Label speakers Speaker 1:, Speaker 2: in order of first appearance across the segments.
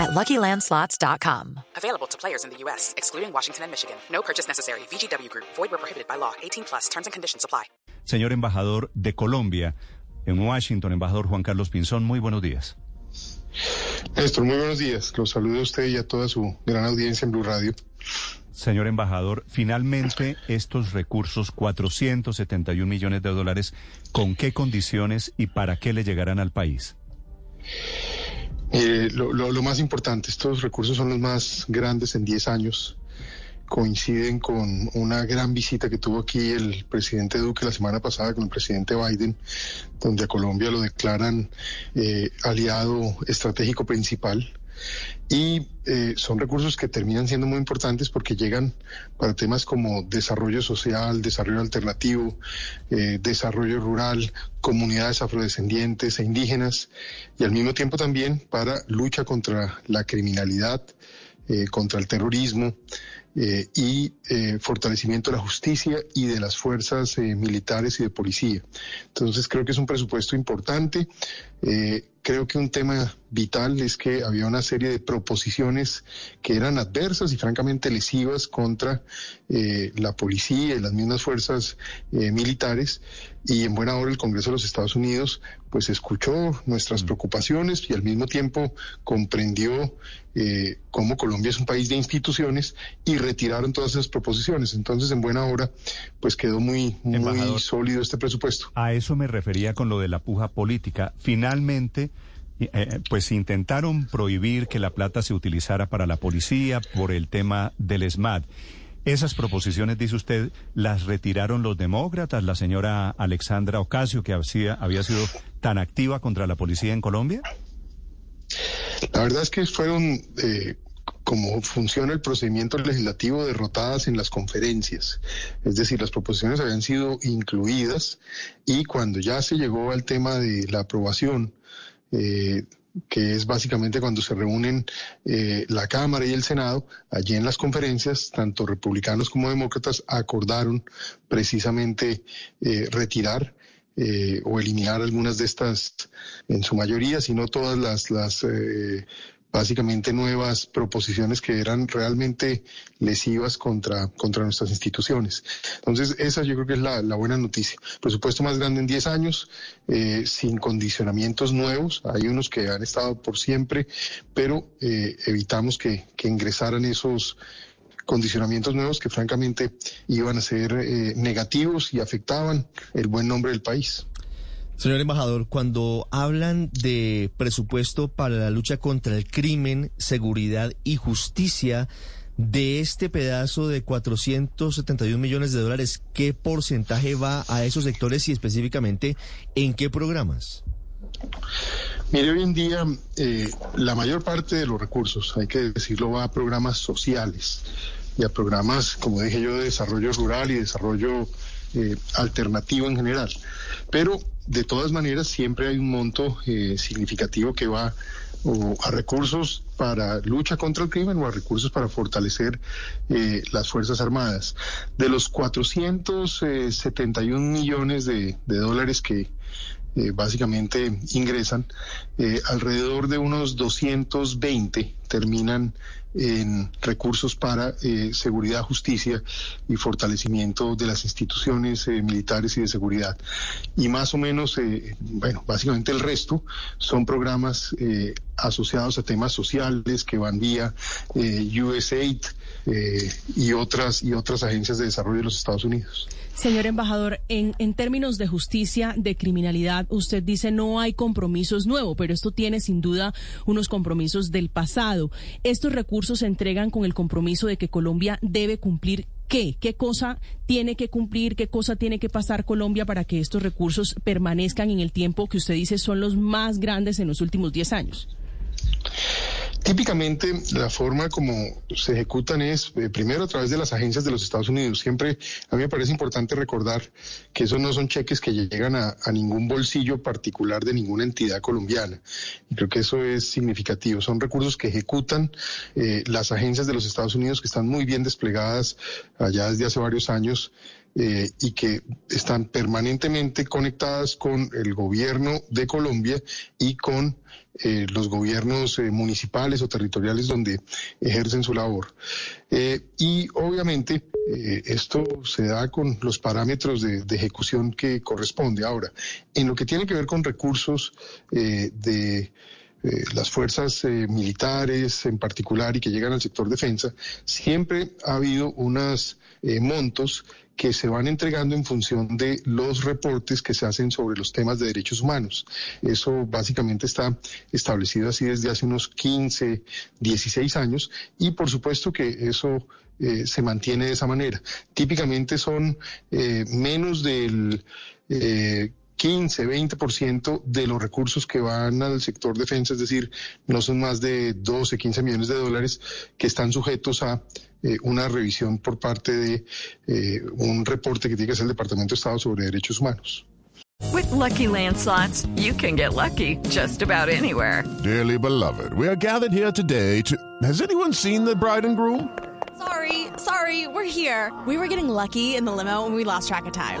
Speaker 1: at LuckyLandSlots.com.
Speaker 2: Available to players in the U.S., excluding Washington and Michigan. No purchase necessary. VGW Group. Void where prohibited by law. 18 plus. Terms and conditions apply.
Speaker 3: Señor embajador de Colombia en Washington, embajador Juan Carlos Pinzón, muy buenos días.
Speaker 4: Néstor, muy buenos días. Los saludo a usted y a toda su gran audiencia en Blue Radio.
Speaker 3: Señor embajador, finalmente estos recursos, 471 millones de dólares, ¿con qué condiciones y para qué le llegarán al país?
Speaker 4: Eh, lo, lo, lo, más importante, estos recursos son los más grandes en 10 años. Coinciden con una gran visita que tuvo aquí el presidente Duque la semana pasada con el presidente Biden, donde a Colombia lo declaran eh, aliado estratégico principal y eh, son recursos que terminan siendo muy importantes porque llegan para temas como desarrollo social, desarrollo alternativo, eh, desarrollo rural, comunidades afrodescendientes e indígenas y al mismo tiempo también para lucha contra la criminalidad, eh, contra el terrorismo. Eh, y eh, fortalecimiento de la justicia y de las fuerzas eh, militares y de policía. Entonces creo que es un presupuesto importante. creo que un tema vital es que había una serie de proposiciones que eran adversas y francamente lesivas contra la policía y las mismas fuerzas militares y en buena hora el Congreso de los Estados Unidos pues escuchó nuestras preocupaciones y al mismo tiempo comprendió cómo Colombia es un país de instituciones y retiraron todas esas proposiciones. Entonces, en buena hora, pues quedó muy, muy sólido este presupuesto.
Speaker 3: A eso me refería con lo de la puja política. Finalmente, eh, pues intentaron prohibir que la plata se utilizara para la policía por el tema del SMAD. Esas proposiciones, dice usted, las retiraron los demócratas, la señora Alexandra Ocasio, que había, había sido tan activa contra la policía en Colombia.
Speaker 4: La verdad es que fueron, eh, como funciona el procedimiento legislativo, derrotadas en las conferencias. Es decir, las proposiciones habían sido incluidas y cuando ya se llegó al tema de la aprobación, eh, que es básicamente cuando se reúnen eh, la Cámara y el Senado, allí en las conferencias, tanto republicanos como demócratas acordaron precisamente eh, retirar eh, o eliminar algunas de estas, en su mayoría, si no todas las, las básicamente nuevas proposiciones que eran realmente lesivas contra, contra nuestras instituciones. Entonces, esa yo creo que es la, la buena noticia. Presupuesto más grande en 10 años, eh, sin condicionamientos nuevos. Hay unos que han estado por siempre, pero eh, evitamos que, que ingresaran esos condicionamientos nuevos que francamente iban a ser eh, negativos y afectaban el buen nombre del país.
Speaker 5: Señor embajador, cuando hablan de presupuesto para la lucha contra el crimen, seguridad y justicia, de este pedazo de 471 millones de dólares, ¿qué porcentaje va a esos sectores y específicamente en qué programas?
Speaker 4: Mire, hoy en día eh, la mayor parte de los recursos, hay que decirlo, va a programas sociales y a programas, como dije yo, de desarrollo rural y desarrollo eh, alternativo en general. Pero de todas maneras siempre hay un monto eh, significativo que va a recursos para lucha contra el crimen o a recursos para fortalecer eh, las Fuerzas Armadas. De los 471 millones de, dólares que eh, básicamente ingresan, eh, alrededor de unos 220 terminan en recursos para eh, seguridad, justicia y fortalecimiento de las instituciones militares y de seguridad. Y más o menos, bueno, básicamente el resto son programas asociados a temas sociales que van vía USAID y otras y otras agencias de desarrollo de los Estados Unidos.
Speaker 6: Señor embajador, en, en términos de justicia, de criminalidad, usted dice no hay compromisos nuevos, pero esto tiene sin duda unos compromisos del pasado. Estos recursos se entregan con el compromiso de que Colombia debe cumplir qué, qué cosa tiene que cumplir, qué cosa tiene que pasar Colombia para que estos recursos permanezcan en el tiempo que usted dice son los más grandes en los últimos 10 años.
Speaker 4: Típicamente la forma como se ejecutan es eh, primero a través de las agencias de los Estados Unidos. Siempre a mí me parece importante recordar que esos no son cheques que llegan a, ningún bolsillo particular de ninguna entidad colombiana. Y creo que eso es significativo. Son recursos que ejecutan eh, las agencias de los Estados Unidos que están muy bien desplegadas allá desde hace varios años eh, y que están permanentemente conectadas con el gobierno de Colombia y con eh, los gobiernos eh, municipales o territoriales donde ejercen su labor. y obviamente esto se da con los parámetros de, ejecución que corresponde. Ahora, en lo que tiene que ver con recursos de las fuerzas militares en particular y que llegan al sector defensa, siempre ha habido unos montos que se van entregando en función de los reportes que se hacen sobre los temas de derechos humanos. Eso básicamente está establecido así desde hace unos 15, 16 años y por supuesto que eso eh, se mantiene de esa manera. Típicamente son eh, menos del... 15, eh, 20% de los recursos que van al sector defensa, es decir, no son más de 12, 15 millones de dólares que están sujetos a eh, una revisión por parte de eh, un reporte que tiene que hacer el Departamento de Estado sobre Derechos Humanos.
Speaker 7: With lucky landslots, you can get lucky just about anywhere.
Speaker 8: Dearly beloved, we are gathered here today to. Has anyone seen the bride and groom?
Speaker 9: Sorry, sorry, we're here. We were getting lucky in the limo and we lost track of time.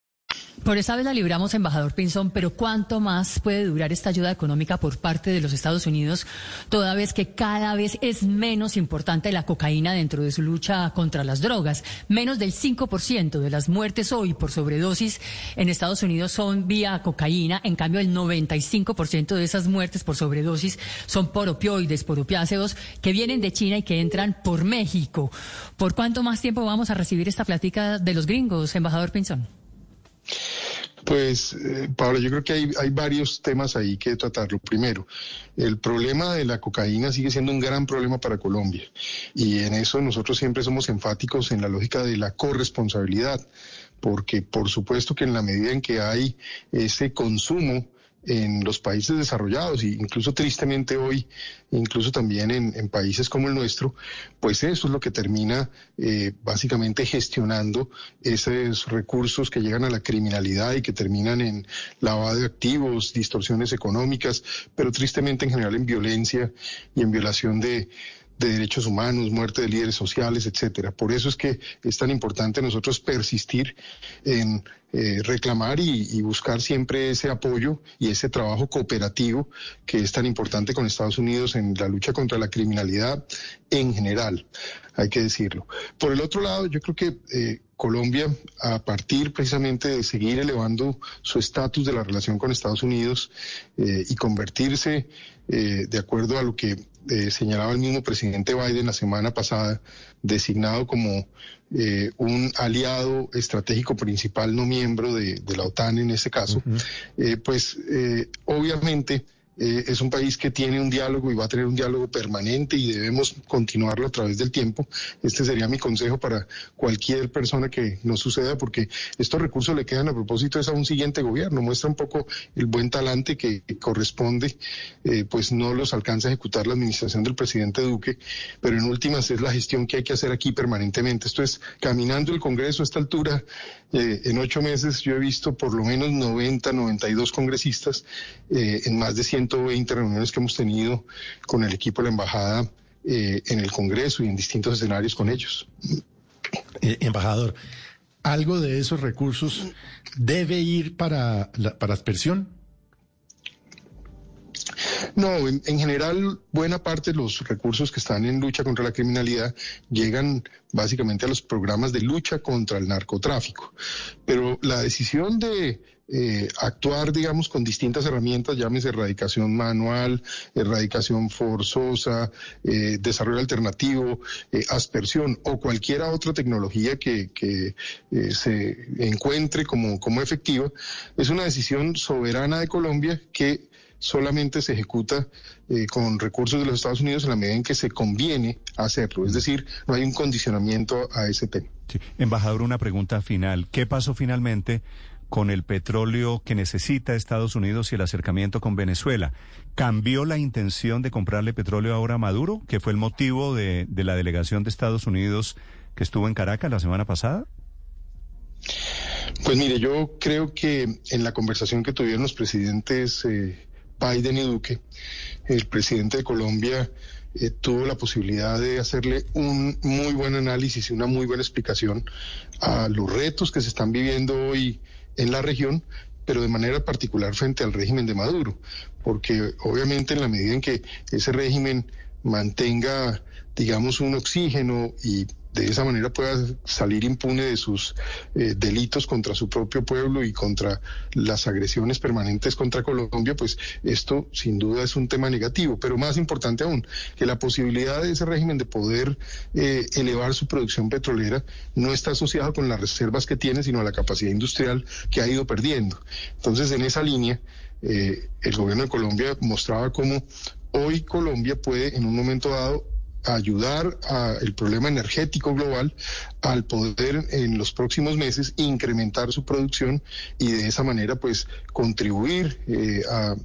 Speaker 10: Por esa vez la libramos, embajador Pinzón, pero ¿cuánto más puede durar esta ayuda económica por parte de los Estados Unidos, toda vez que cada vez es menos importante la cocaína dentro de su lucha contra las drogas? Menos del 5% de las muertes hoy por sobredosis en Estados Unidos son vía cocaína, en cambio el 95% de esas muertes por sobredosis son por opioides, por opiáceos, que vienen de China y que entran por México. ¿Por cuánto más tiempo vamos a recibir esta plática de los gringos, embajador Pinzón?
Speaker 4: Pues, eh, Pablo, yo creo que hay, hay varios temas ahí que tratarlo. Primero, el problema de la cocaína sigue siendo un gran problema para Colombia y en eso nosotros siempre somos enfáticos en la lógica de la corresponsabilidad, porque por supuesto que en la medida en que hay ese consumo, en los países desarrollados e incluso tristemente hoy, incluso también en, países como el nuestro, pues eso es lo que termina eh, básicamente gestionando esos recursos que llegan a la criminalidad y que terminan en lavado de activos, distorsiones económicas, pero tristemente en general en violencia y en violación de de derechos humanos, muerte de líderes sociales, etcétera. Por eso es que es tan importante nosotros persistir en eh, reclamar y, buscar siempre ese apoyo y ese trabajo cooperativo que es tan importante con Estados Unidos en la lucha contra la criminalidad en general, hay que decirlo. Por el otro lado, yo creo que eh, Colombia, a partir precisamente de seguir elevando su estatus de la relación con Estados Unidos eh, y convertirse, de acuerdo a lo que señalaba el mismo presidente Biden la semana pasada, designado como eh, un aliado estratégico principal no miembro de, la OTAN en ese caso, eh, pues eh, obviamente eh, es un país que tiene un diálogo y va a tener un diálogo permanente y debemos continuarlo a través del tiempo. Este sería mi consejo para cualquier persona que no suceda, porque estos recursos le quedan a propósito es a un siguiente gobierno. Muestra un poco el buen talante que, corresponde, eh, pues no los alcanza a ejecutar la administración del presidente Duque, pero en últimas es la gestión que hay que hacer aquí permanentemente. Esto es caminando el Congreso a esta altura. Eh, en ocho meses yo he visto por lo menos 90, 92 congresistas en más de 100 120 reuniones que hemos tenido con el equipo de la embajada eh, en el Congreso y en distintos escenarios con ellos.
Speaker 11: Eh, embajador, ¿algo de esos recursos debe ir para la, para aspersión?
Speaker 4: No, en, en, general, buena parte de los recursos que están en lucha contra la criminalidad llegan básicamente a los programas de lucha contra el narcotráfico. Pero la decisión de eh, actuar, digamos, con distintas herramientas, llámese erradicación manual, erradicación forzosa, eh, desarrollo alternativo, eh, aspersión o cualquier otra tecnología que, que se encuentre como, como efectiva, es una decisión soberana de Colombia que solamente se ejecuta eh, con recursos de los Estados Unidos en la medida en que se conviene hacerlo. Es decir, no hay un condicionamiento a ese tema.
Speaker 3: Embajador, una pregunta final. ¿Qué pasó finalmente con el petróleo que necesita Estados Unidos y el acercamiento con Venezuela? ¿Cambió la intención de comprarle petróleo ahora a Maduro, que fue el motivo de, la delegación de Estados Unidos que estuvo en Caracas la semana pasada?
Speaker 4: Pues mire, yo creo que en la conversación que tuvieron los presidentes eh, Biden y Duque, el presidente de Colombia eh, tuvo la posibilidad de hacerle un muy buen análisis y una muy buena explicación a los retos que se están viviendo hoy en la región, pero de manera particular frente al régimen de Maduro, porque obviamente en la medida en que ese régimen mantenga, digamos, un oxígeno y de esa manera pueda salir impune de sus eh, delitos contra su propio pueblo y contra las agresiones permanentes contra Colombia, pues esto sin duda es un tema negativo. Pero más importante aún, que la posibilidad de ese régimen de poder eh, elevar su producción petrolera no está asociada con las reservas que tiene, sino a la capacidad industrial que ha ido perdiendo. Entonces, en esa línea, eh, el gobierno de Colombia mostraba cómo hoy Colombia puede en un momento dado ayudar al problema energético global al poder en los próximos meses incrementar su producción y de esa manera pues contribuir eh, a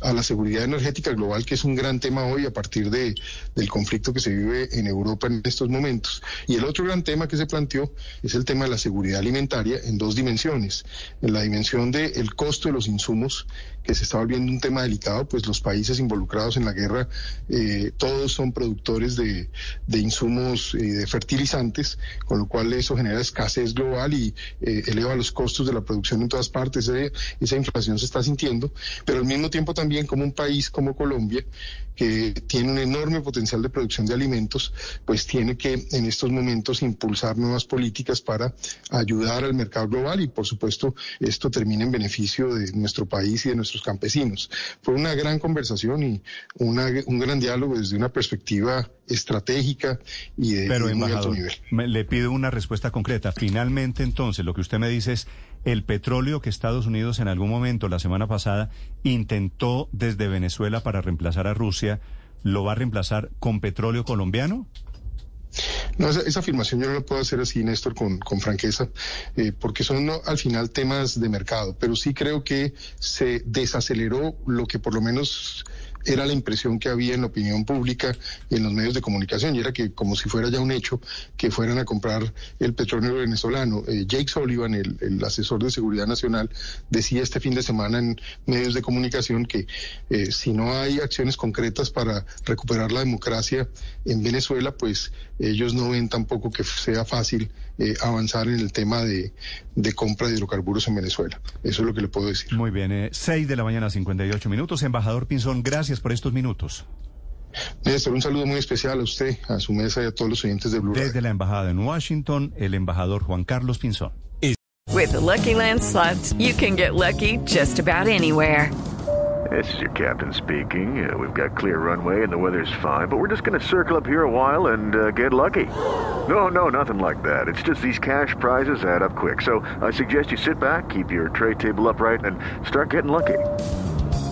Speaker 4: a la seguridad energética global, que es un gran tema hoy a partir de, del conflicto que se vive en Europa en estos momentos. Y el otro gran tema que se planteó es el tema de la seguridad alimentaria en dos dimensiones. En la dimensión del costo de los insumos, que se está volviendo un tema delicado, pues los países involucrados en la guerra, eh, todos son productores de, de insumos y de fertilizantes, con lo cual eso genera escasez global y eh, eleva los costos de la producción en todas partes. esa inflación se está sintiendo, pero al mismo tiempo también también como un país como Colombia, que tiene un enorme potencial de producción de alimentos, pues tiene que en estos momentos impulsar nuevas políticas para ayudar al mercado global y por supuesto esto termina en beneficio de nuestro país y de nuestros campesinos. Fue una gran conversación y un gran diálogo desde una perspectiva estratégica y de, muy alto nivel.
Speaker 3: le pido una respuesta concreta. Finalmente, entonces, lo que usted me dice es el petróleo que Estados Unidos en algún momento la semana pasada intentó desde Venezuela para reemplazar a Rusia, ¿lo va a reemplazar con petróleo colombiano?
Speaker 4: No, esa, afirmación yo no la puedo hacer así, Néstor, con, franqueza, eh, porque son al final temas de mercado, pero sí creo que se desaceleró lo que por lo menos era la impresión que había en la opinión pública y en los medios de comunicación, y era que como si fuera ya un hecho que fueran a comprar el petróleo venezolano. Eh, Jake Sullivan, el, asesor de seguridad nacional, decía este fin de semana en medios de comunicación que eh, si no hay acciones concretas para recuperar la democracia en Venezuela, pues ellos no ven tampoco que sea fácil eh, avanzar en el tema de, compra de hidrocarburos en Venezuela. Eso es lo que le puedo decir.
Speaker 3: Muy bien, 6 de la mañana, 58 minutos. Embajador Pinzón, gracias por estos minutos.
Speaker 4: Néstor, un saludo muy especial a usted, a su mesa y a todos los oyentes de Blue
Speaker 3: Desde la embajada en Washington, el embajador Juan Carlos Pinzón.
Speaker 7: With the Lucky Land slots, you can get lucky just about anywhere.
Speaker 12: This is your captain speaking. Uh, we've got clear runway and the weather's fine, but we're just going to circle up here a while and uh, get lucky. No, no, nothing like that. It's just these cash prizes add up quick. So I suggest you sit back, keep your tray table upright, and start getting lucky.